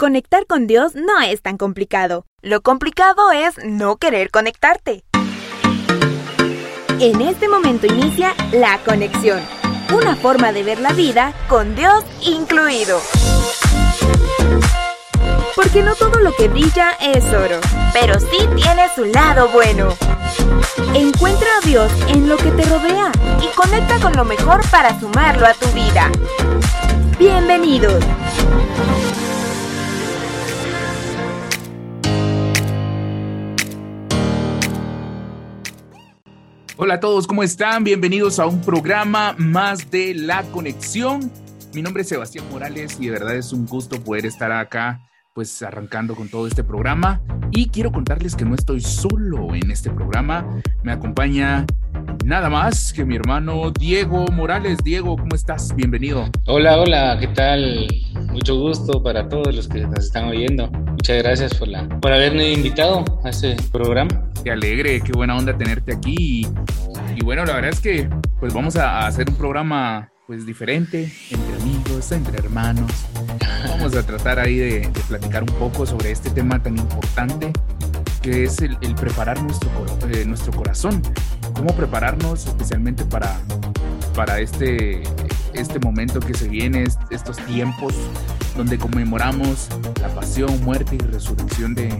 Conectar con Dios no es tan complicado. Lo complicado es no querer conectarte. En este momento inicia la conexión, una forma de ver la vida con Dios incluido. Porque no todo lo que brilla es oro, pero sí tiene su lado bueno. Encuentra a Dios en lo que te rodea y conecta con lo mejor para sumarlo a tu vida. Bienvenidos. Hola a todos, ¿cómo están? Bienvenidos a un programa más de La Conexión. Mi nombre es Sebastián Morales y de verdad es un gusto poder estar acá pues arrancando con todo este programa y quiero contarles que no estoy solo en este programa, me acompaña nada más que mi hermano Diego Morales. Diego, ¿cómo estás? Bienvenido. Hola, hola, ¿qué tal? Mucho gusto para todos los que nos están oyendo. Muchas gracias por, la, por haberme invitado a este programa. Qué alegre, qué buena onda tenerte aquí y, y bueno, la verdad es que pues vamos a hacer un programa pues diferente, entre amigos, entre hermanos. Vamos a tratar ahí de, platicar un poco sobre este tema tan importante que es el, preparar nuestro, eh, nuestro corazón. Cómo prepararnos especialmente para, para este, este momento que se viene, estos tiempos donde conmemoramos la pasión, muerte y resurrección de,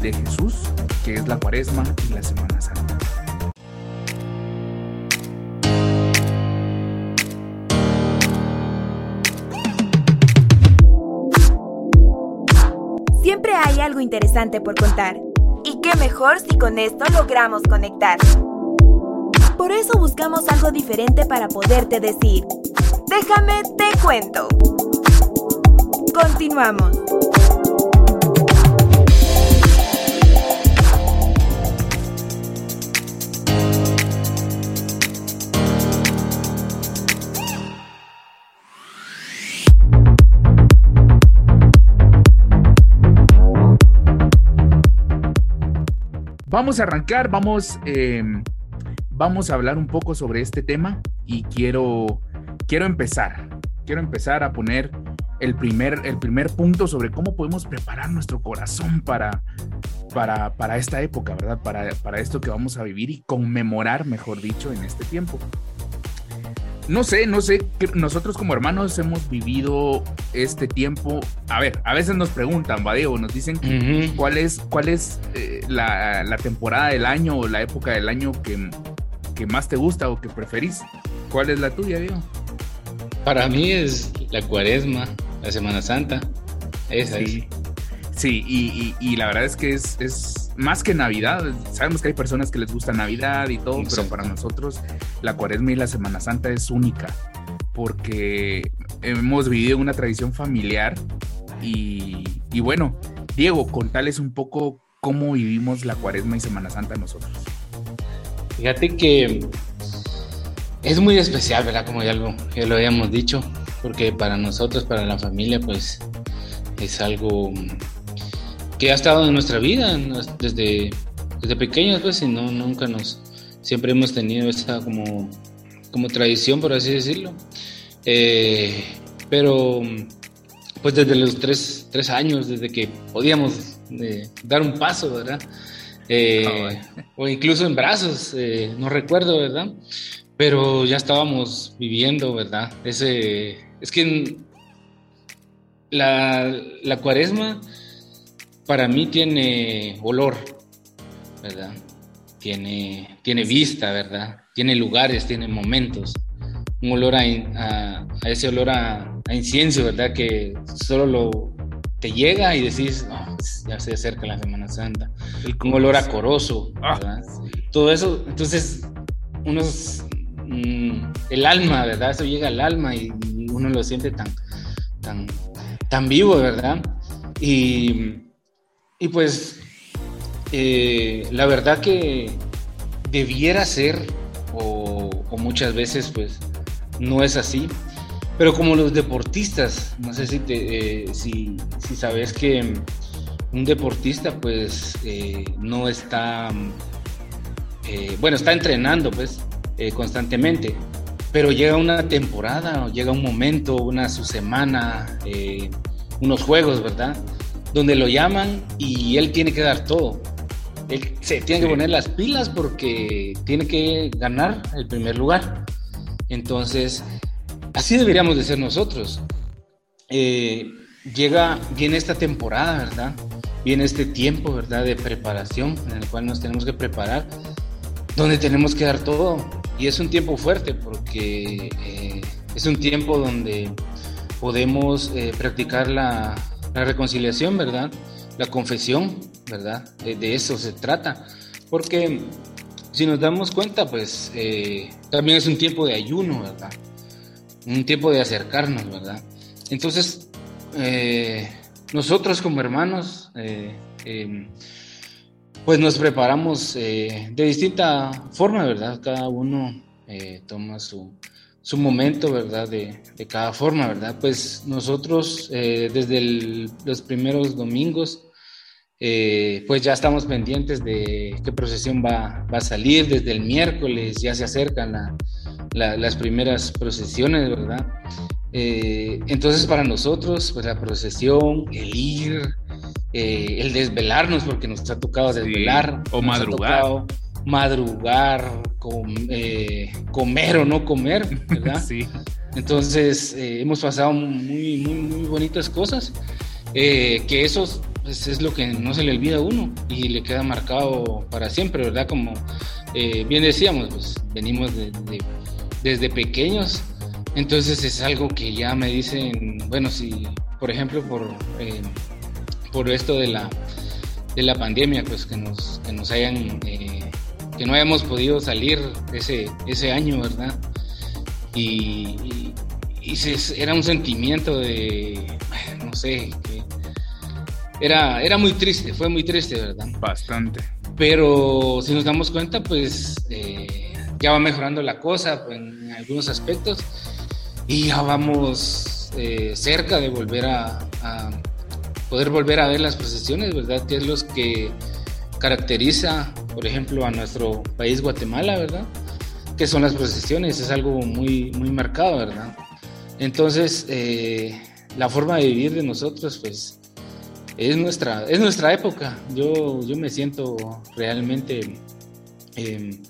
de Jesús, que es la cuaresma y la Semana Santa. Interesante por contar. Y qué mejor si con esto logramos conectar. Por eso buscamos algo diferente para poderte decir. Déjame te cuento. Continuamos. Vamos a arrancar, vamos, em, vamos a hablar un poco sobre este tema y quiero, quiero empezar, quiero empezar a poner el primer, el primer punto sobre cómo podemos preparar nuestro corazón para, para, para esta época, ¿verdad? Para, para esto que vamos a vivir y conmemorar, mejor dicho, en este tiempo no sé, no sé, nosotros como hermanos hemos vivido este tiempo. A ver, a veces nos preguntan, Vadeo, nos dicen cuál es, cuál es eh, la, temporada del año o la época del año que, que, más te gusta o que preferís. ¿Cuál es la tuya, Diego? Para mí es la cuaresma, la Semana Santa. Esa sí. Sí, y, y, la verdad es que es, es, más que Navidad. Sabemos que hay personas que les gusta Navidad y todo, pero para nosotros la Cuaresma y la Semana Santa es única porque hemos vivido una tradición familiar y, y bueno, Diego, contales un poco cómo vivimos la Cuaresma y Semana Santa nosotros. Fíjate que es muy especial, ¿verdad? Como ya lo, ya lo habíamos dicho, porque para nosotros, para la familia, pues es algo que ha estado en nuestra vida desde, desde pequeños, pues, y no, nunca nos, siempre hemos tenido esa como, como tradición, por así decirlo. Eh, pero, pues, desde los tres, tres, años, desde que podíamos eh, dar un paso, ¿verdad? Eh, ah, o incluso en brazos, no recuerdo, ¿verdad? Pero ya estábamos viviendo, ¿verdad? Ese, es que la, la cuaresma para mí tiene olor, ¿verdad? Tiene, tiene vista, ¿verdad? Tiene lugares, tiene momentos. Un olor a, ese olor a, incienso, ¿verdad? Que solo lo, te llega y decís, ya se acerca la Semana Santa. Un olor a corozo, ah. ¿verdad? Todo eso, entonces, unos, mm, el alma, ¿verdad? Eso llega al alma y, uno lo siente tan, tan, tan vivo, ¿verdad? Y y pues eh, la verdad que debiera ser, o, muchas veces pues no es así, pero como los deportistas, no sé si, te, eh, si, sabes que un deportista pues eh, no está, bueno, está entrenando pues constantemente, pero llega una temporada, llega un momento, una su semana, unos juegos, ¿verdad? Donde lo llaman y él tiene que dar todo. Él se tiene que poner las pilas porque tiene que ganar el primer lugar. Entonces, así deberíamos de ser nosotros. Eh, llega, viene esta temporada, ¿verdad? Viene este tiempo, ¿verdad? De preparación en el cual nos tenemos que preparar, donde tenemos que dar todo. Y es un tiempo fuerte porque eh, es un tiempo donde podemos eh, practicar la, reconciliación, ¿verdad? La confesión, ¿verdad? De, eso se trata. Porque si nos damos cuenta, pues eh, también es un tiempo de ayuno, ¿verdad? Un tiempo de acercarnos, ¿verdad? Entonces, nosotros como hermanos, em, pues nos preparamos de distinta forma, ¿verdad? Cada uno eh, toma su, su, momento, ¿verdad? De, de, cada forma, ¿verdad? Pues nosotros eh, desde los primeros domingos, eh, pues ya estamos pendientes de qué procesión va, va, a salir. Desde el miércoles ya se acercan las primeras procesiones, ¿verdad? entonces para nosotros, pues la procesión, el ir, el desvelarnos, porque nos ha tocado desvelar. o madrugar madrugar, eh, comer o no comer, ¿verdad? sí. Entonces, eh, hemos pasado muy, muy, muy bonitas cosas, eh, que eso pues, es lo que no se le olvida a uno y le queda marcado para siempre, ¿verdad? Como bien decíamos, pues venimos desde pequeños, entonces es algo que ya me dicen, bueno, si, por ejemplo, por, por esto de la, de la pandemia, pues que nos, que nos hayan que no hayamos podido salir ese, ese año, ¿verdad? Y, era un sentimiento de, no sé, que era, era muy triste, fue muy triste, ¿verdad? Bastante. Pero si nos damos cuenta, pues eh, ya va mejorando la cosa pues, en algunos aspectos y ya vamos eh, cerca de volver a, a, poder volver a ver las procesiones, ¿verdad? Que es los que caracteriza, por ejemplo, a nuestro país Guatemala, ¿verdad? Que son las procesiones, es algo muy, muy marcado, ¿verdad? Entonces, eh, la forma de vivir de nosotros, pues, es nuestra, es nuestra época. Yo, yo me siento realmente, em,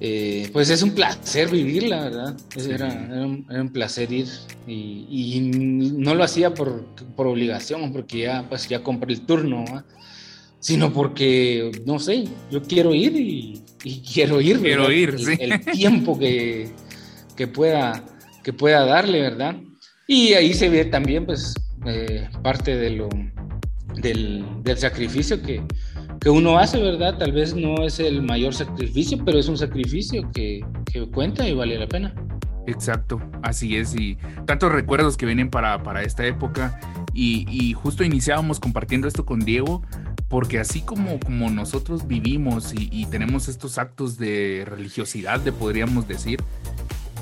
eh, pues es un placer vivirla, ¿verdad? Era, un, placer ir y, no lo hacía por, por, obligación, porque ya, pues, ya compré el turno, ¿verdad? Sino porque, no sé, yo quiero ir y, quiero ir. Quiero ir, el, sí. el tiempo que, que, pueda, que pueda darle, ¿verdad? Y ahí se ve también, pues, eh, parte de lo, del, del sacrificio que, que, uno hace, ¿verdad? Tal vez no es el mayor sacrificio, pero es un sacrificio que, que cuenta y vale la pena. Exacto, así es, y tantos recuerdos que vienen para, para esta época, y, y, justo iniciábamos compartiendo esto con Diego, porque así como, como nosotros vivimos y, tenemos estos actos de religiosidad, de podríamos decir,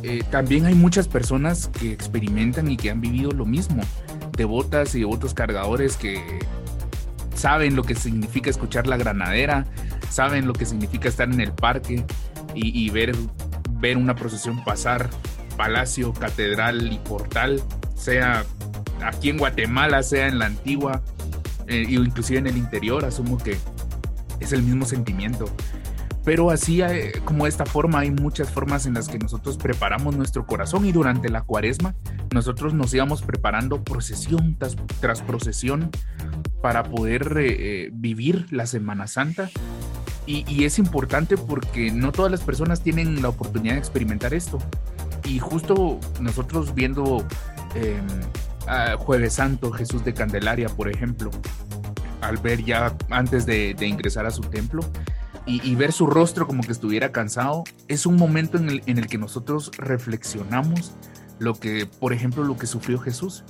eh, también hay muchas personas que experimentan y que han vivido lo mismo, devotas y devotos cargadores que saben lo que significa escuchar la granadera, saben lo que significa estar en el parque y, ver, ver una procesión pasar, palacio, catedral y portal, sea aquí en Guatemala, sea en la antigua, eh, inclusive en el interior, asumo que es el mismo sentimiento. Pero así eh, como esta forma hay muchas formas en las que nosotros preparamos nuestro corazón y durante la cuaresma nosotros nos íbamos preparando procesión tras, procesión para poder eh, vivir la Semana Santa. Y, es importante porque no todas las personas tienen la oportunidad de experimentar esto. Y justo nosotros viendo Jueves Santo, Jesús de Candelaria, por ejemplo, al ver ya antes de, ingresar a su templo y, ver su rostro como que estuviera cansado, es un momento en el, que nosotros reflexionamos lo que, por ejemplo, lo que sufrió Jesús.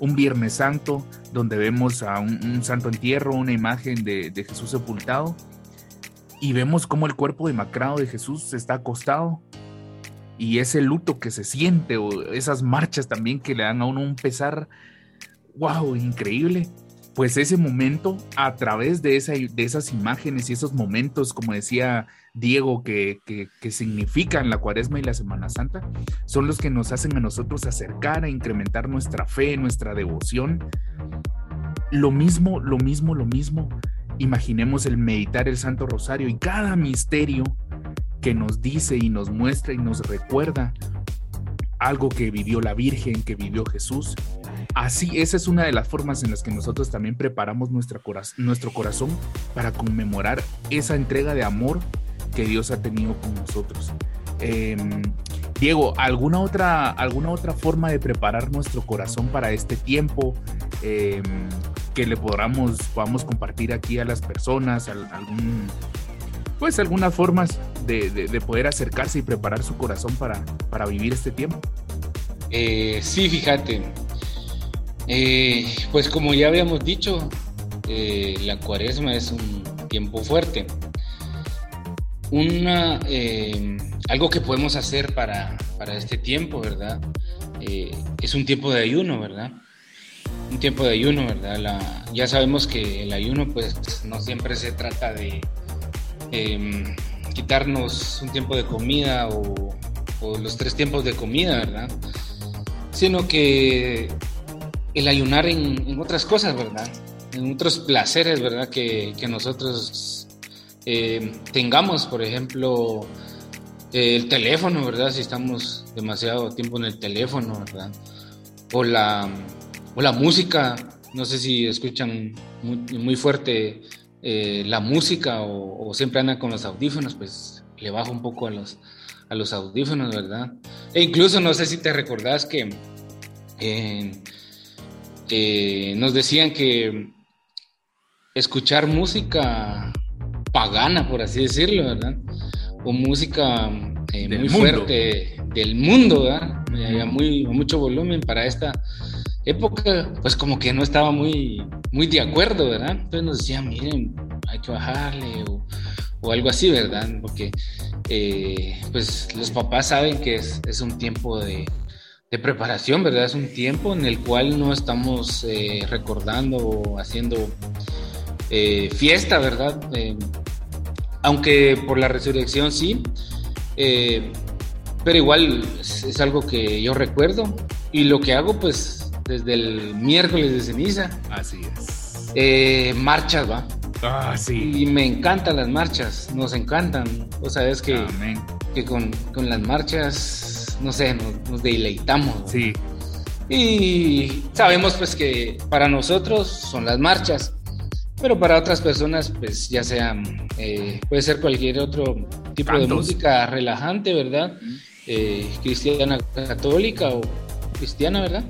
Un Viernes Santo, donde vemos a un, santo entierro, una imagen de, de Jesús sepultado, y vemos cómo el cuerpo demacrado de Jesús está acostado y ese luto que se siente o esas marchas también que le dan a uno un pesar, wow, increíble. pues ese momento a través de, esa, de esas imágenes y esos momentos, como decía Diego, que, que, significan la cuaresma y la Semana Santa, son los que nos hacen a nosotros acercar a incrementar nuestra fe, nuestra devoción. Lo mismo, lo mismo, lo mismo. Imaginemos el meditar el Santo Rosario y cada misterio que nos dice y nos muestra y nos recuerda algo que vivió la Virgen, que vivió Jesús. Así, esa es una de las formas en las que nosotros también preparamos nuestro corazón para conmemorar esa entrega de amor que Dios ha tenido con nosotros. Em, Diego, ¿alguna otra, ¿alguna otra forma de preparar nuestro corazón para este tiempo em, que le podamos, podamos compartir aquí a las personas? Algún, pues algunas formas de, poder acercarse y preparar su corazón para, para vivir este tiempo. Eh, sí, fíjate. Eh, pues como ya habíamos dicho, eh, la cuaresma es un tiempo fuerte una, algo que podemos hacer para, este tiempo, ¿verdad? Es un tiempo de ayuno, ¿verdad? Un tiempo de ayuno, ¿verdad? ya sabemos que el ayuno, pues, no siempre se trata de em, quitarnos un tiempo de comida o, los tres tiempos de comida, ¿verdad? Sino que el ayunar en, otras cosas, ¿verdad? En otros placeres, ¿verdad? Que, que nosotros eh, tengamos, por ejemplo, el teléfono, ¿verdad? Si estamos demasiado tiempo en el teléfono, ¿verdad? O la, o la música, no sé si escuchan muy, fuerte eh, la música o, siempre andan con los audífonos, pues le bajo un poco a los, a los audífonos, ¿verdad? E incluso no sé si te recordás que eh, nos decían que escuchar música pagana, por así decirlo, ¿verdad? O música eh, muy fuerte del mundo, ¿verdad? Había muy, mucho volumen para esta época, pues como que no estaba muy, muy de acuerdo, ¿verdad? Entonces nos decían, miren, hay que bajarle o, algo así, ¿verdad? Porque eh, pues los papás saben que es, es un tiempo de, de, preparación, ¿verdad? Es un tiempo en el cual no estamos eh, recordando o haciendo fiesta, ¿verdad? aunque por la resurrección sí, eh, pero igual es, algo que yo recuerdo y lo que hago pues desde el miércoles de ceniza. Así es. Eh, marchas, va. Ah, sí. Y me encantan las marchas, nos encantan. O sea, es que, que con, las marchas, no sé, nos, deleitamos. Sí. Y sabemos pues que para nosotros son las marchas, pero para otras personas, pues ya sea, eh, puede ser cualquier otro tipo de música relajante, ¿verdad? Eh, cristiana católica o cristiana, ¿verdad?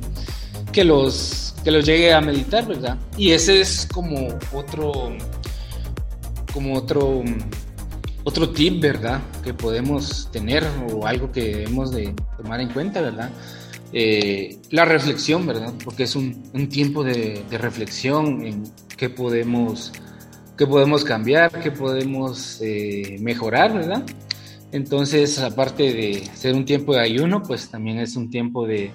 Que los, que los llegue a meditar, ¿verdad? Y ese es como otro, como otro, otro tip, ¿verdad? Que podemos tener o algo que debemos de tomar en cuenta, ¿verdad? Eh, la reflexión, ¿verdad? Porque es un, tiempo de, reflexión en qué podemos, qué podemos cambiar, qué podemos eh, mejorar, ¿verdad? Entonces, aparte de ser un tiempo de ayuno, pues también es un tiempo de,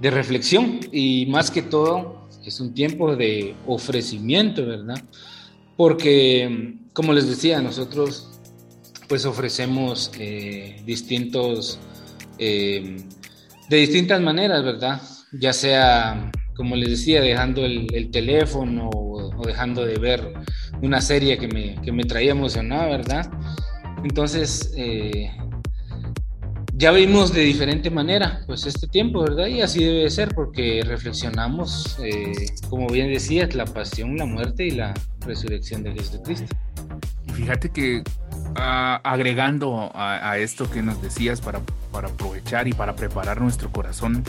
de reflexión y más que todo es un tiempo de ofrecimiento, ¿verdad? Porque, como les decía, nosotros pues ofrecemos eh, distintos de distintas maneras, ¿verdad? Ya sea, como les decía, dejando el, teléfono o, dejando de ver una serie que me, que me traía emocionada, ¿verdad? Entonces, eh, ya vimos de diferente manera, pues este tiempo, ¿verdad? Y así debe ser, porque reflexionamos, eh, como bien decías, la pasión, la muerte y la resurrección de Jesucristo. Fíjate que ah, agregando a, esto que nos decías para, para aprovechar y para preparar nuestro corazón,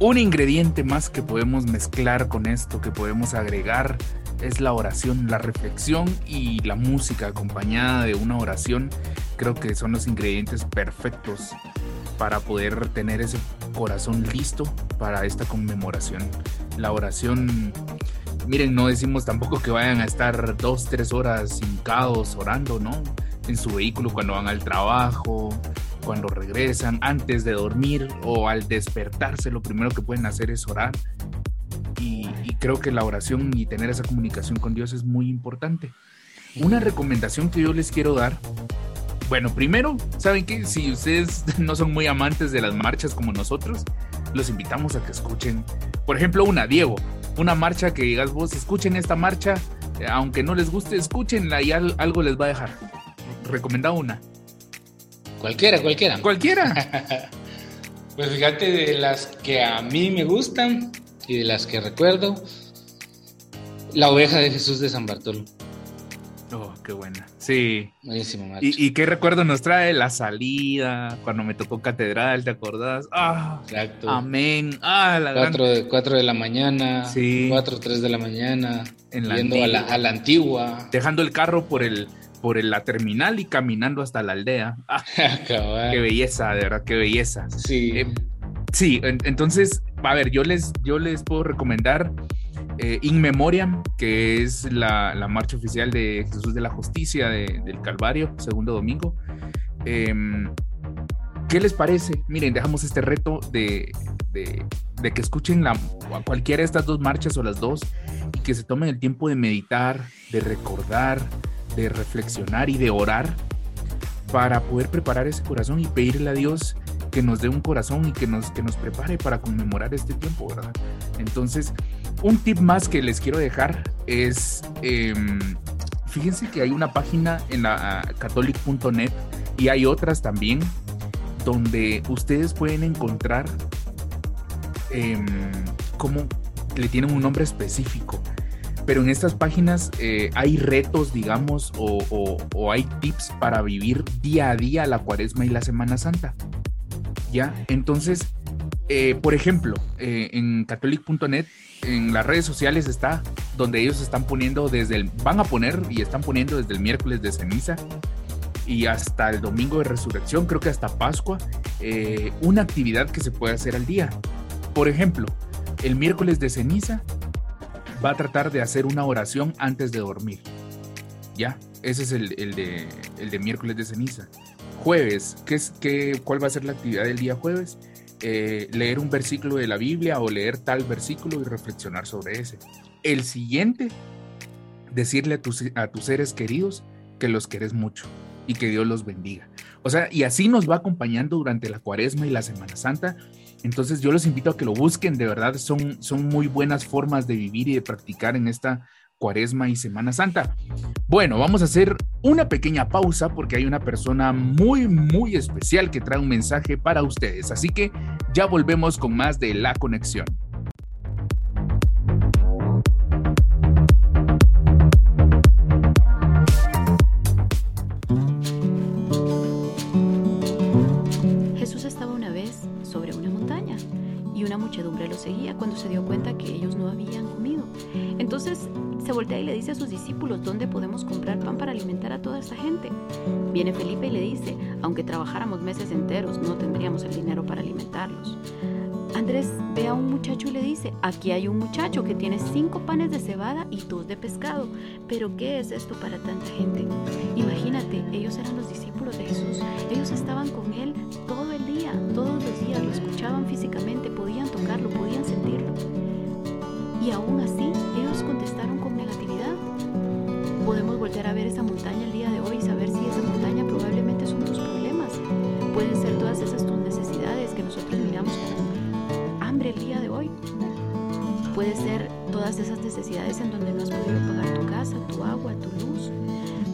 un ingrediente más que podemos mezclar con esto, que podemos agregar, es la oración, la reflexión y la música acompañada de una oración. Creo que son los ingredientes perfectos para poder tener ese corazón listo para esta conmemoración. La oración miren, no decimos tampoco que vayan a estar dos, tres horas hincados orando, ¿no? En su vehículo cuando van al trabajo, cuando regresan, antes de dormir o al despertarse, lo primero que pueden hacer es orar. Creo que la oración y tener esa comunicación con Dios es muy importante. Una recomendación que yo les quiero dar, bueno, primero, ¿saben qué? Si ustedes no son muy amantes de las marchas como nosotros, los invitamos a que escuchen, por ejemplo, una, Diego, una marcha que digas vos, escuchen esta marcha, eh, aunque no les guste, escúchenla y algo les va a dejar. Recomendado una. Cualquiera, cualquiera. Cualquiera. pues fíjate, de las que a mí me gustan y de las que recuerdo, la oveja de Jesús de San Bartolo. Oh, qué buena. Sí. Buenísimo, ¿Y, ¿Y, qué recuerdo nos trae? La salida, cuando me tocó catedral, ¿te acordás? Ah, Exacto. Amén. Ah, la cuatro, de, cuatro de la mañana. Sí. Cuatro, tres de la mañana. En la yendo a la, a la, antigua. Dejando el carro por el, por la terminal y caminando hasta la aldea. Ah, qué belleza, de verdad, qué belleza. Sí. Eh, sí, entonces, a ver, yo les, yo les puedo recomendar eh, In Memoriam, que es la, marcha oficial de Jesús de la Justicia del Calvario, segundo domingo. Em, ¿Qué les parece? Miren, dejamos este reto de, que escuchen la, cualquiera de estas dos marchas o las dos y que se tomen el tiempo de meditar, de recordar, de reflexionar y de orar para poder preparar ese corazón y pedirle a Dios que nos dé un corazón y que nos, que nos prepare para conmemorar este tiempo, ¿verdad? Entonces, un tip más que les quiero dejar es, em, fíjense que hay una página en la catholic.net y hay otras también donde ustedes pueden encontrar eh, como le tienen un nombre específico pero en estas páginas eh, hay retos, digamos, o, hay tips para vivir día a día la cuaresma y la Semana Santa. ¿Ya? Entonces, eh, por ejemplo, eh, en catholic.net, en las redes sociales está donde ellos están poniendo desde el, van a poner y están poniendo desde el miércoles de ceniza y hasta el domingo de resurrección, creo que hasta Pascua, una actividad que se puede hacer al día. Por ejemplo, el miércoles de ceniza va a tratar de hacer una oración antes de dormir. ¿Ya? Ese es el, de, el de miércoles de ceniza. Jueves, ¿qué es, qué, ¿cuál va a ser la actividad del día jueves? Eh, leer un versículo de la Biblia o leer tal versículo y reflexionar sobre ese. El siguiente, decirle a tus, a tus seres queridos que los querés mucho y que Dios los bendiga. O sea, y así nos va acompañando durante la cuaresma y la Semana Santa entonces yo los invito a que lo busquen, de verdad son, son muy buenas formas de vivir y de practicar en esta cuaresma y Semana Santa. Bueno, vamos a hacer una pequeña pausa porque hay una persona muy, muy especial que trae un mensaje para ustedes. Así que ya volvemos con más de La Conexión. A toda esta gente? Viene Felipe y le dice, aunque trabajáramos meses enteros, no tendríamos el dinero para alimentarlos. Andrés ve a un muchacho y le dice, aquí hay un muchacho que tiene cinco panes de cebada y dos de pescado, pero ¿qué es esto para tanta gente? Imagínate, ellos eran los discípulos de Jesús, ellos estaban con él todo el día, todos los días, lo escuchaban físicamente, podían tocarlo, podían sentirlo. Y aún así, ellos contestaron con negatividad. A ver esa montaña el día de hoy y saber si esa montaña probablemente son tus problemas. Pueden ser todas esas tus necesidades que nosotros miramos como el día de hoy. Puede ser todas esas necesidades en donde no has podido pagar tu casa, tu agua, tu luz.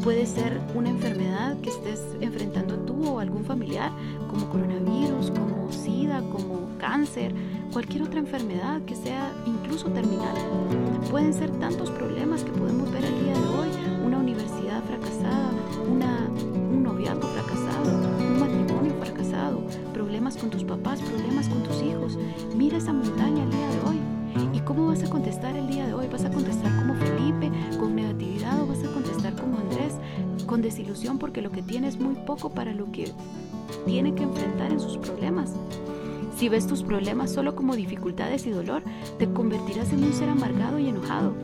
Puede ser una enfermedad que estés enfrentando tú o algún familiar, como coronavirus, como SIDA, como cáncer, cualquier otra enfermedad que sea incluso terminal. Pueden ser tantos problemas que podemos ver el día de hoy, una universidad fracasada, una, un noviazgo fracasado, un matrimonio fracasado, problemas con tus papás, problemas con tus hijos. Mira esa montaña el día de hoy. ¿Y cómo vas a contestar el día de hoy? ¿Vas a contestar como Felipe, con negatividad o vas a contestar como Andrés, con desilusión porque lo que tiene es muy poco para lo que tiene que enfrentar en sus problemas? Si ves tus problemas solo como dificultades y dolor, te convertirás en un ser amargado y enojado.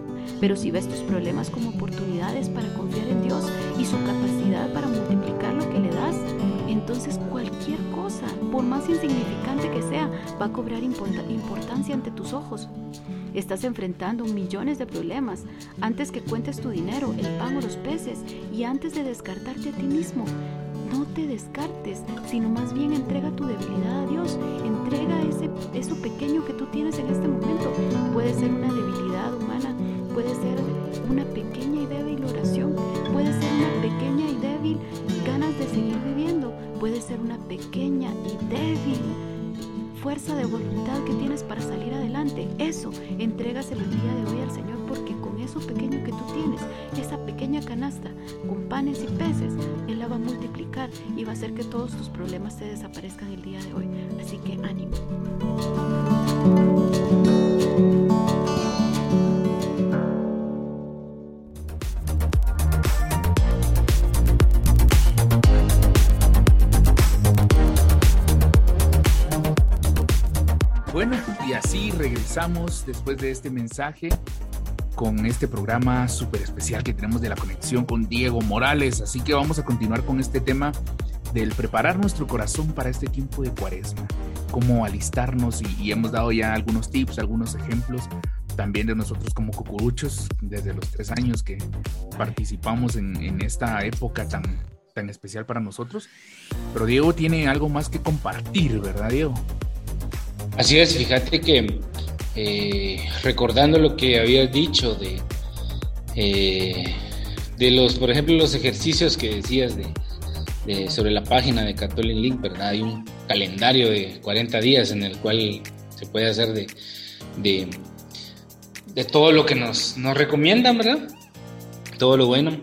Pero si ves tus problemas como oportunidades para confiar en Dios y su capacidad para multiplicar lo que le das, entonces cualquier cosa, por más insignificante que sea, va a cobrar importancia ante tus ojos. Estás enfrentando millones de problemas antes que cuentes tu dinero, el pan o los peces y antes de descartarte a ti mismo. Te descartes, sino más bien entrega tu debilidad a Dios. Entrega ese, eso pequeño que tú tienes en este momento. Puede ser una debilidad humana, puede ser una pequeña y débil oración, puede ser una pequeña y débil ganas de seguir viviendo, puede ser una pequeña y débil fuerza de voluntad que tienes para salir adelante. Eso, entrégaselo el día de hoy al Señor porque pequeño que tú tienes, esa pequeña canasta con panes y peces, Él la va a multiplicar y va a hacer que todos tus problemas se desaparezcan el día de hoy. Así que ánimo. regresamos después de este mensaje con este programa súper especial que tenemos de la conexión con Diego Morales. Así que vamos a continuar con este tema del preparar nuestro corazón para este tiempo de cuaresma, cómo alistarnos y, hemos dado ya algunos tips, algunos ejemplos también de nosotros como cucuruchos desde los tres años que participamos en, en esta época tan, tan especial para nosotros. Pero Diego tiene algo más que compartir, ¿verdad Diego? Así es, fíjate que eh, recordando lo que habías dicho de, eh, de los, por ejemplo, los ejercicios que decías de, sobre la página de Catholic Link, ¿verdad? Hay un calendario de 40 días en el cual se puede hacer de, de, todo lo que nos, nos recomiendan, ¿verdad? Todo lo bueno.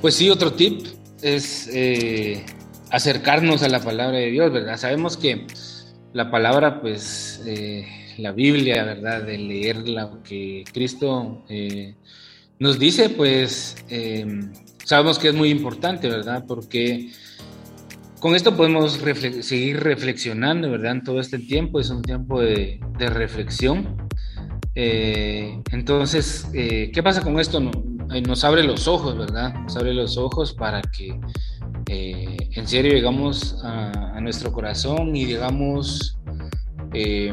Pues sí, otro tip es eh, acercarnos a la palabra de Dios, ¿verdad? Sabemos que la palabra, pues, eh, la Biblia, ¿verdad? De leer lo que Cristo eh, nos dice, pues, em, sabemos que es muy importante, ¿verdad? Porque con esto podemos seguir reflexionando, ¿verdad? En todo este tiempo, es un tiempo de, reflexión. Eh, entonces, ¿qué pasa con esto? Nos abre los ojos, ¿verdad? Nos abre los ojos para que en serio llegamos a, nuestro corazón y digamos, eh,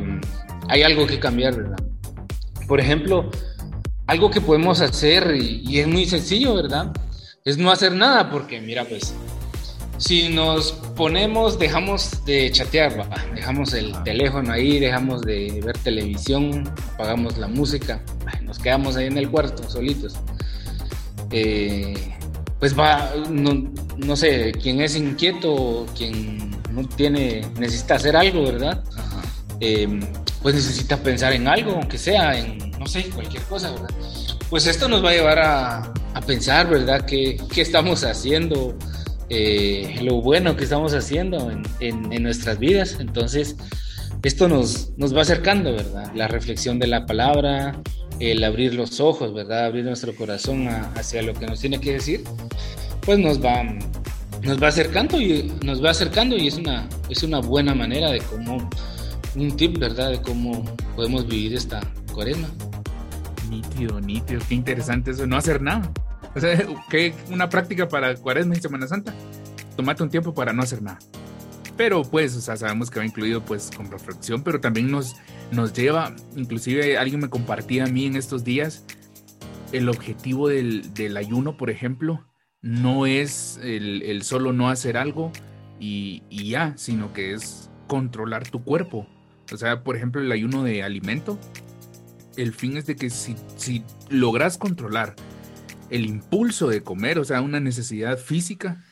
hay algo que cambiar, ¿verdad? Por ejemplo, algo que podemos hacer y, es muy sencillo, ¿verdad? Es no hacer nada porque, mira, pues, si nos ponemos, dejamos de chatear, dejamos el teléfono ahí, dejamos de ver televisión, apagamos la música, nos quedamos ahí en el cuarto solitos. Eh, pues va, no, sé, quien es inquieto, quien no tiene, necesita hacer algo, ¿verdad? Em, pues necesita pensar en algo, aunque sea en, no sé, cualquier cosa, ¿verdad? Pues esto nos va a llevar a, pensar, ¿verdad? ¿Qué, estamos haciendo? Eh, lo bueno que estamos haciendo en, nuestras vidas. Entonces, esto nos, nos va acercando, ¿verdad? La reflexión de la palabra, el abrir los ojos, ¿verdad? Abrir nuestro corazón hacia lo que nos tiene que decir, pues nos va, nos va acercando y nos va acercando y es una, es una buena manera de cómo, un tip, ¿verdad? De cómo podemos vivir esta cuaresma. Nítido, nítido, qué interesante eso, no hacer nada. O sea, que una práctica para cuaresma y Semana Santa. Tomate un tiempo para no hacer nada pero pues, o sea, sabemos que va incluido pues con reflexión, pero también nos, nos lleva, inclusive alguien me compartía a mí en estos días, el objetivo del, del ayuno, por ejemplo, no es el, el solo no hacer algo y, y, ya, sino que es controlar tu cuerpo. O sea, por ejemplo, el ayuno de alimento, el fin es de que si, si logras controlar el impulso de comer, o sea, una necesidad física,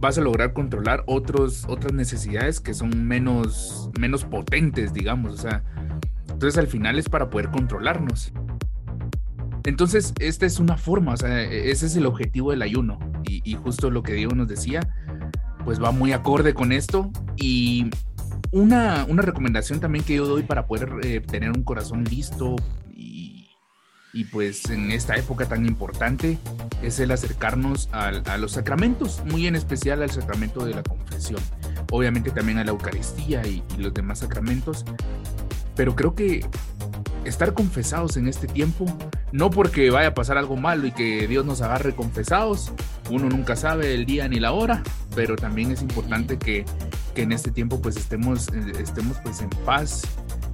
vas a lograr controlar otros, otras necesidades que son menos, menos potentes, digamos. O sea, entonces al final es para poder controlarnos. Entonces, esta es una forma, o sea, ese es el objetivo del ayuno. Y, justo lo que Diego nos decía, pues va muy acorde con esto. Y una, una recomendación también que yo doy para poder eh, tener un corazón listo y pues en esta época tan importante es el acercarnos a, los sacramentos, muy en especial al sacramento de la confesión, obviamente también a la Eucaristía y, los demás sacramentos, pero creo que estar confesados en este tiempo, no porque vaya a pasar algo malo y que Dios nos agarre confesados, uno nunca sabe el día ni la hora, pero también es importante que, que en este tiempo pues estemos, estemos pues en paz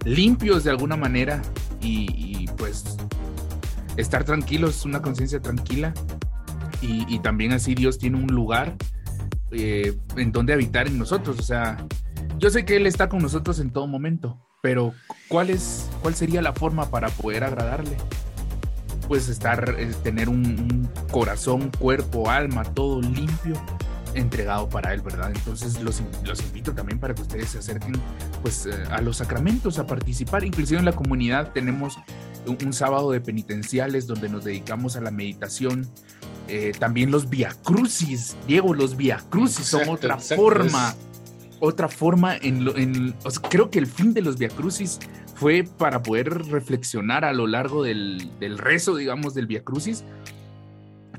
limpios de alguna manera y, pues estar tranquilos, una conciencia tranquila y, también así Dios tiene un lugar eh, en donde habitar en nosotros. O sea, yo sé que Él está con nosotros en todo momento, pero ¿cuál, es, cuál sería la forma para poder agradarle? Pues estar, eh, tener un corazón, cuerpo, alma, todo limpio entregado para Él, ¿verdad? Entonces los, los invito también para que ustedes se acerquen pues eh, a los sacramentos, a participar. Inclusive en la comunidad tenemos un, sábado de penitenciales donde nos dedicamos a la meditación. Eh, también los viacrucis, Diego, los viacrucis son otra forma, otra forma en, en creo que el fin de los viacrucis fue para poder reflexionar a lo largo del, del rezo, digamos, del viacrucis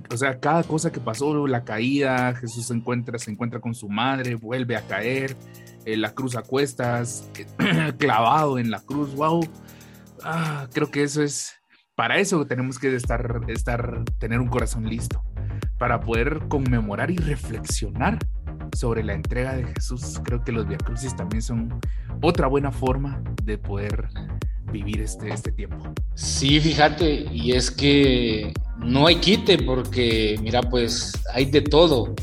o sea, cada cosa que pasó, la caída, Jesús se encuentra, se encuentra con su madre, vuelve a caer, eh, la cruz a cuestas, clavado en la cruz, wow. Ah, creo que eso es, para eso tenemos que estar, estar, tener un corazón listo, para poder conmemorar y reflexionar sobre la entrega de Jesús. Creo que los Via Crucis también son otra buena forma de poder vivir este, este tiempo. Sí, fíjate, y es que no hay quite porque, mira, pues hay de todo.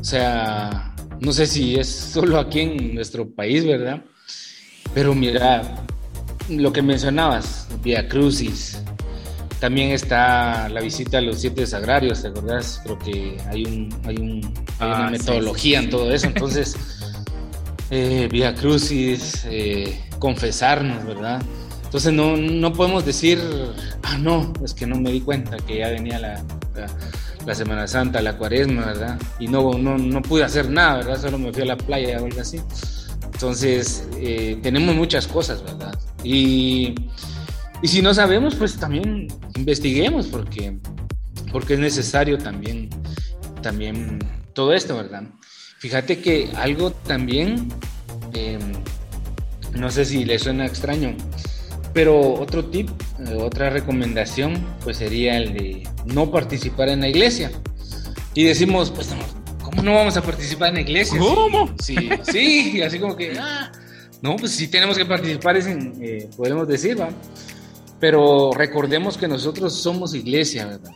O sea, no sé si es solo aquí en nuestro país, ¿verdad? Pero mira, lo que mencionabas, Via Crucis, también está la visita a los siete sagrarios, ¿te acordás? Creo que hay, un, hay, un, una ah, metodología en todo eso, entonces, eh, Via Crucis, eh, confesarnos, ¿verdad? Entonces no, no, podemos decir, ah, no, es que no me di cuenta que ya venía la, la, Semana Santa, la cuaresma, ¿verdad? Y no, no, no, pude hacer nada, ¿verdad? Solo me fui a la playa o algo así. Entonces, eh, tenemos muchas cosas, ¿verdad? Y, y, si no sabemos, pues también investiguemos, porque, porque es necesario también, también todo esto, ¿verdad? Fíjate que algo también, em, no sé si le suena extraño, pero otro tip, eh, otra recomendación, pues sería el de no participar en la iglesia. Y decimos, pues, ¿cómo no vamos a participar en la iglesia? ¿Cómo? Sí, sí, así como que, ah, no, pues sí tenemos que participar, eh, podemos decir, ¿va? Pero recordemos que nosotros somos iglesia, ¿verdad?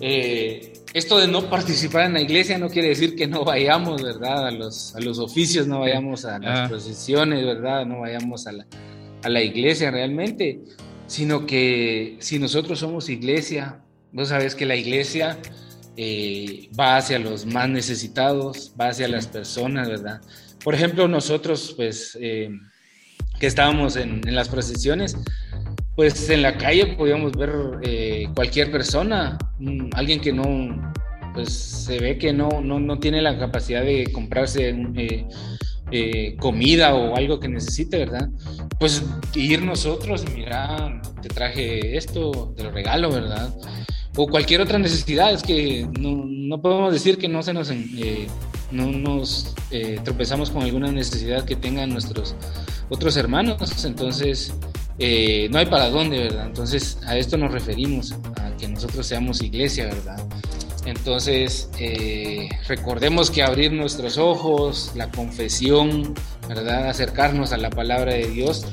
Eh, esto de no participar en la iglesia no quiere decir que no vayamos, ¿verdad? A los, a los oficios, no vayamos a las ah. procesiones, ¿verdad? No vayamos a la, a la iglesia realmente, sino que si nosotros somos iglesia, vos sabes que la iglesia eh, va hacia los más necesitados, va hacia las personas, ¿verdad? Por ejemplo, nosotros, pues, eh, que estábamos en, las procesiones, pues en la calle podíamos ver eh, cualquier persona, alguien que no, pues se ve que no, no, no tiene la capacidad de comprarse eh, comida o algo que necesite, ¿verdad? Pues ir nosotros, mira, te traje esto, te lo regalo, ¿verdad? O cualquier otra necesidad, es que no, no podemos decir que no se nos, eh, no nos eh, tropezamos con alguna necesidad que tengan nuestros otros hermanos, entonces no hay para dónde, ¿verdad? Entonces a esto nos referimos, a que nosotros seamos iglesia, ¿verdad? Entonces, eh, recordemos que abrir nuestros ojos, la confesión, ¿verdad? Acercarnos a la palabra de Dios,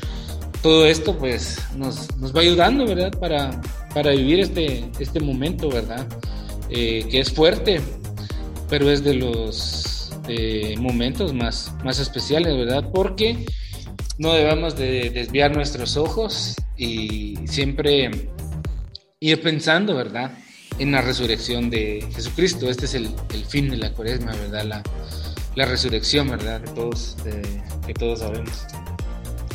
todo esto pues nos, va ayudando, ¿verdad? Para, para vivir este, este momento, ¿verdad? Eh, que es fuerte, pero es de los eh, momentos más, más especiales, ¿verdad? Porque no debemos de desviar nuestros ojos y siempre ir pensando, ¿verdad? en la resurrección de Jesucristo. Este es el, fin de la cuaresma, ¿verdad? La, resurrección, ¿verdad? De todos, que todos sabemos.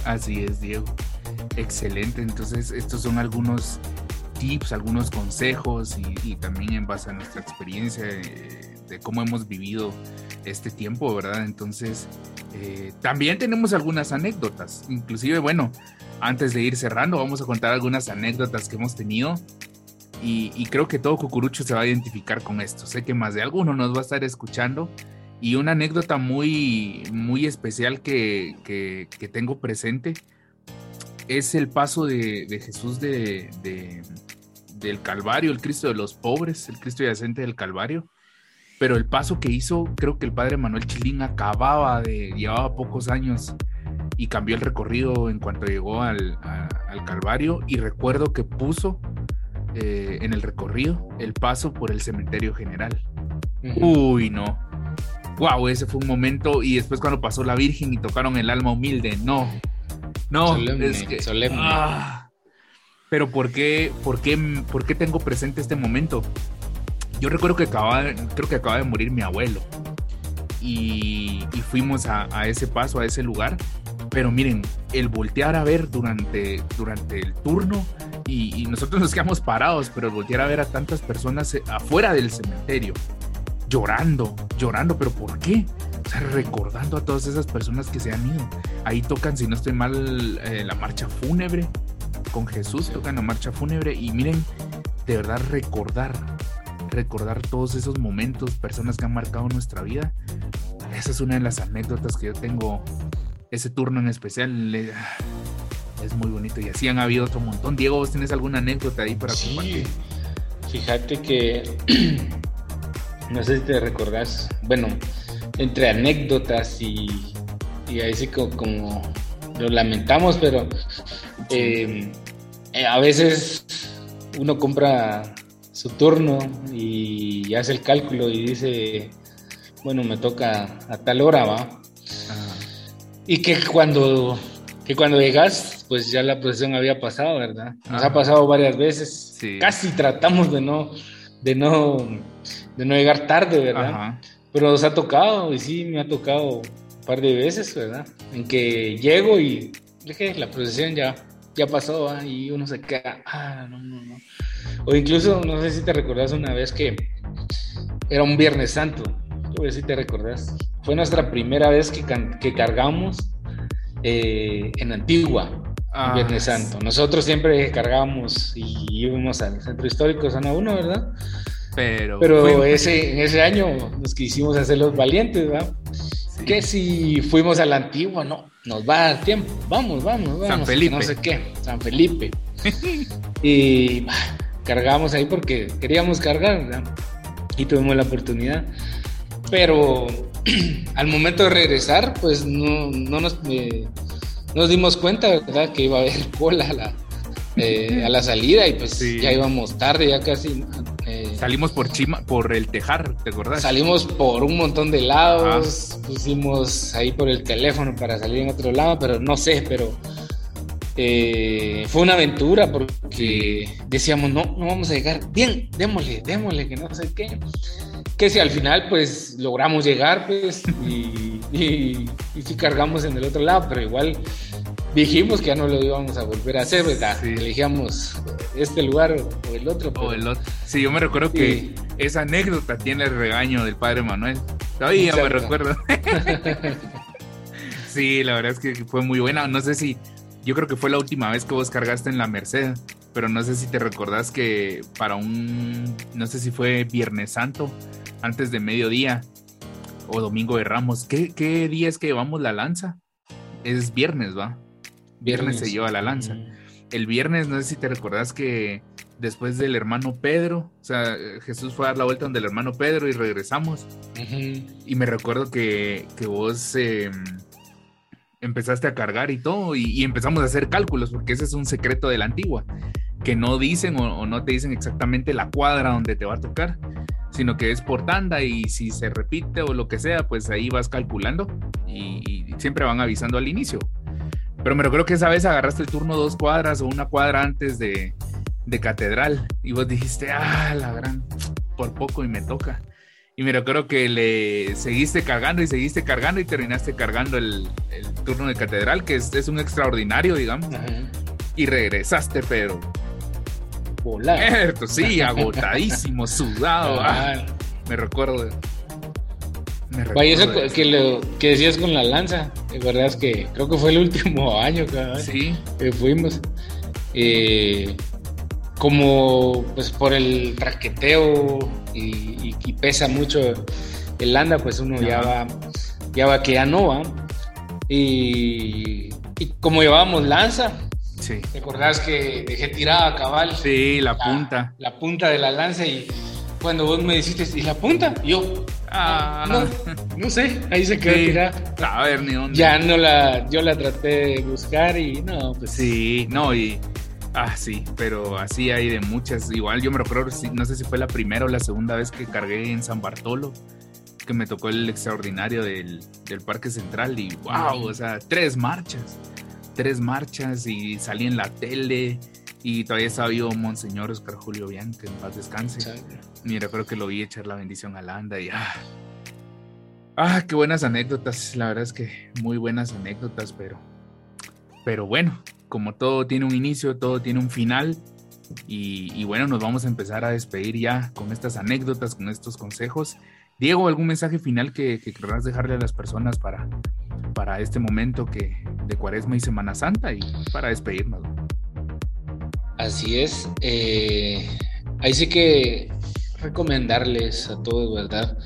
Así es, Diego. Excelente. Entonces, estos son algunos tips, algunos consejos y, también en base a nuestra experiencia de, cómo hemos vivido este tiempo, ¿verdad? Entonces, eh, también tenemos algunas anécdotas. Inclusive, bueno, antes de ir cerrando, vamos a contar algunas anécdotas que hemos tenido y, creo que todo cucurucho se va a identificar con esto. Sé que más de alguno nos va a estar escuchando. Y una anécdota muy, muy especial que, que, tengo presente es el paso de, de Jesús de, del Calvario, el Cristo de los pobres, el Cristo yacente del Calvario. Pero el paso que hizo, creo que el padre Manuel Chilín acababa de, llevaba pocos años y cambió el recorrido en cuanto llegó al, al Calvario y recuerdo que puso eh, en el recorrido el paso por el cementerio general. Uy, no. Wow, ese fue un momento y después cuando pasó la Virgen y tocaron el alma humilde, no. No, es que, ah. pero ¿por qué, por, qué, ¿por qué tengo presente este momento? Yo recuerdo que acaba, creo que acaba de morir mi abuelo y, fuimos a, a, ese paso, a ese lugar pero miren, el voltear a ver durante, durante el turno y, nosotros nos quedamos parados, pero el voltear a ver a tantas personas eh, afuera del cementerio, llorando, llorando, pero ¿por qué? O sea, recordando a todas esas personas que se han ido. Ahí tocan, si no estoy mal, eh, la marcha fúnebre. Con Jesús tocan la marcha fúnebre y miren, de verdad recordar, recordar todos esos momentos, personas que han marcado nuestra vida. Esa es una de las anécdotas que yo tengo ese turno en especial es muy bonito. Y así han habido otro montón. Diego, ¿vos tienes alguna anécdota ahí para compartir? Fíjate que no sé si te recordás, bueno, entre anécdotas y, y ahí sí como, lo lamentamos, pero eh, eh, a veces uno compra su turno y hace el cálculo y dice, bueno, me toca a tal hora, va. Y que cuando, que cuando llegas, pues ya la procesión había pasado, ¿verdad? Nos ha pasado varias veces. Casi tratamos de no, de no, de no llegar tarde, ¿verdad? Pero nos ha tocado, y sí, me ha tocado un par de veces, ¿verdad? En que llego y dije, la procesión ya, ya pasó, y uno se queda, ah, no, no, no. O incluso, no sé si te recordás una vez que era un Viernes Santo, a ver si te recordás. Fue nuestra primera vez que, que cargamos eh, en Antigua, ah, Viernes Santo. Nosotros siempre cargamos y íbamos al centro histórico Zona 1, ¿verdad? Pero, Pero ese, en ese año nos quisimos hacer los valientes, ¿verdad? Que si fuimos a la Antigua, no, nos va a dar tiempo. Vamos, vamos, vamos. San Felipe. No sé qué, San Felipe. y cargamos ahí porque queríamos cargar, ¿verdad? Y tuvimos la oportunidad. Pero al momento de regresar, pues no, no nos, eh, nos dimos cuenta, ¿verdad? Que iba a haber cola la, eh, a la salida y pues ya íbamos tarde, ya casi. Eh, salimos por Chima, por el Tejar, ¿te acordás? Salimos por un montón de lados, ah. pusimos ahí por el teléfono para salir en otro lado, pero no sé, pero fue una aventura porque decíamos, no, no vamos a llegar, bien, démosle, démosle, que no sé qué que si al final pues logramos llegar pues y, y, si cargamos en el otro lado, pero igual dijimos que ya no lo íbamos a volver a hacer, ¿verdad? Elegíamos este lugar o el otro. O el otro. Sí, yo me recuerdo que esa anécdota tiene el regaño del padre Manuel. Todavía me recuerdo. sí, la verdad es que fue muy buena. No sé si, yo creo que fue la última vez que vos cargaste en la Merced, pero no sé si te recordás que para un, no sé si fue Viernes Santo, antes de mediodía o domingo de Ramos. ¿Qué, día es que llevamos la lanza? Es viernes, ¿va? Viernes, se lleva la lanza. El viernes, no sé si te recordás que después del hermano Pedro, o sea, Jesús fue a dar la vuelta donde el hermano Pedro y regresamos. Y me recuerdo que, vos em, empezaste a cargar y todo, y, empezamos a hacer cálculos, porque ese es un secreto de la antigua, que no dicen o no te dicen exactamente la cuadra donde te va a tocar sino que es por tanda y si se repite o lo que sea, pues ahí vas calculando y, siempre van avisando al inicio. Pero me recuerdo que esa vez agarraste el turno dos cuadras o una cuadra antes de, catedral y vos dijiste, ah, la gran, por poco y me toca. Y me recuerdo que le seguiste cargando y seguiste cargando y terminaste cargando el, turno de catedral, que es, un extraordinario, digamos. Y regresaste, pero Cierto, sí, agotadísimo, sudado. Ah, me recuerdo. Me recuerdo eso que, lo, que decías con la lanza, de verdad es que creo que fue el último año sí. que fuimos. Eh, como pues por el traqueteo y, pesa mucho el anda, pues uno ya va, ya va que ya no va. Y, y como llevábamos lanza, Sí. ¿Te acordás que dejé tirada a cabal? Sí, la, punta. La punta de la lanza y cuando vos me dijiste, ¿y la punta? yo, Ah. No, no sé, ahí se quedó A ver, ni dónde. Ya no la, yo la traté de buscar y no, pues. Sí, no, y. Ah, sí, pero así hay de muchas. Igual yo me recuerdo, no sé si fue la primera o la segunda vez que cargué en San Bartolo, que me tocó el extraordinario del, del Parque Central y wow, o sea, tres marchas, tres marchas y salí en la tele y todavía estaba vivo Monseñor Oscar Julio Bianca, en paz descanse. Mira, creo que lo vi echar la bendición a Landa y ah, ah, qué buenas anécdotas. La verdad es que muy buenas anécdotas, pero, pero bueno, como todo tiene un inicio, todo tiene un final. Y, bueno, nos vamos a empezar a despedir ya con estas anécdotas, con estos consejos. Diego, ¿algún mensaje final que, que querrás dejarle a las personas para, para este momento que, de Cuaresma y Semana Santa y para despedirnos? Así es. Eh, ahí sí que recomendarles a todos, ¿verdad?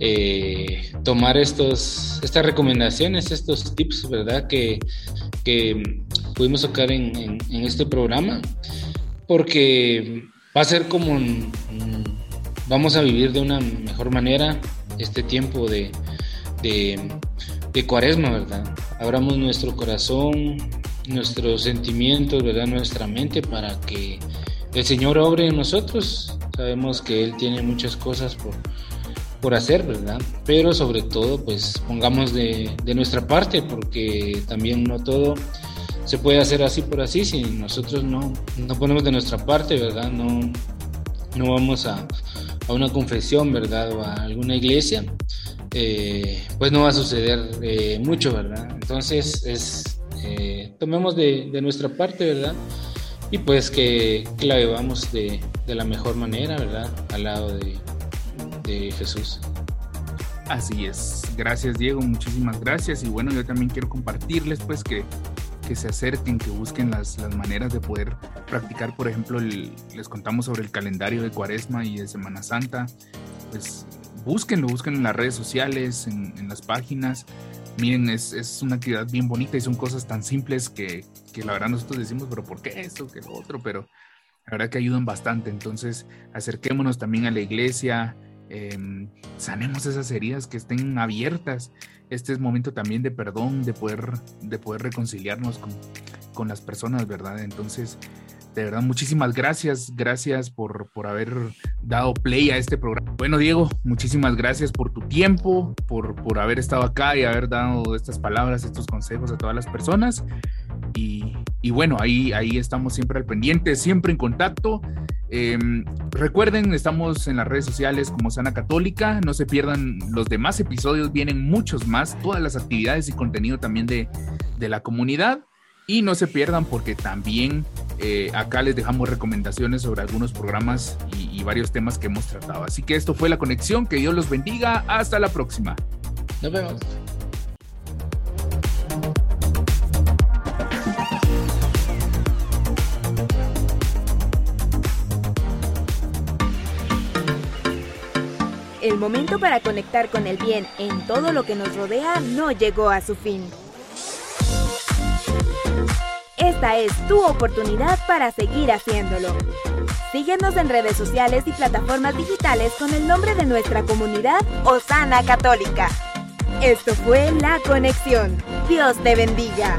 Eh, tomar estos, estas recomendaciones, estos tips, ¿verdad? Que, pudimos sacar en, este programa, porque va a ser como, vamos a vivir de una mejor manera este tiempo de, de cuaresma, ¿verdad? Abramos nuestro corazón, nuestros sentimientos, ¿verdad? Nuestra mente para que el Señor obre en nosotros. Sabemos que Él tiene muchas cosas por, por hacer, ¿verdad? Pero sobre todo, pues pongamos de, nuestra parte, porque también no todo se puede hacer así por así, si nosotros no, no ponemos de nuestra parte, ¿verdad? No, no vamos a, a una confesión, ¿verdad? O a alguna iglesia, eh, pues no va a suceder eh, mucho, ¿verdad? Entonces es eh, tomemos de, nuestra parte, ¿verdad? Y pues que, la bebamos de, la mejor manera, ¿verdad? Al lado de, Jesús. Así es. Gracias, Diego. Muchísimas gracias. Y bueno, yo también quiero compartirles, pues, que, que se acerquen, que busquen las, maneras de poder practicar. Por ejemplo, les contamos sobre el calendario de Cuaresma y de Semana Santa. Pues búsquenlo, busquen en las redes sociales, en, en las páginas miren, es, una actividad bien bonita y son cosas tan simples que, la verdad nosotros decimos, pero ¿por qué esto? ¿Qué lo otro? Pero la verdad que ayudan bastante. Entonces, acerquémonos también a la iglesia, em, sanemos esas heridas que estén abiertas. Este es momento también de perdón, de poder, de poder reconciliarnos con, con las personas, ¿verdad? Entonces, de verdad, muchísimas gracias. Gracias por, por haber dado play a este programa. Bueno, Diego, muchísimas gracias por tu tiempo, por, por haber estado acá y haber dado estas palabras, estos consejos a todas las personas. Y, y bueno, ahí, ahí estamos siempre al pendiente, siempre en contacto. Em, recuerden, estamos en las redes sociales como Sana Católica. No se pierdan los demás episodios, vienen muchos más, todas las actividades y contenido también de, de la comunidad. Y no se pierdan porque también eh, acá les dejamos recomendaciones sobre algunos programas y, varios temas que hemos tratado. Así que esto fue la conexión. Que Dios los bendiga. Hasta la próxima. Nos vemos. El momento para conectar con el bien en todo lo que nos rodea no llegó a su fin. Esta es tu oportunidad para seguir haciéndolo. Síguenos en redes sociales y plataformas digitales con el nombre de nuestra comunidad Osana Católica. Esto fue La Conexión. Dios te bendiga.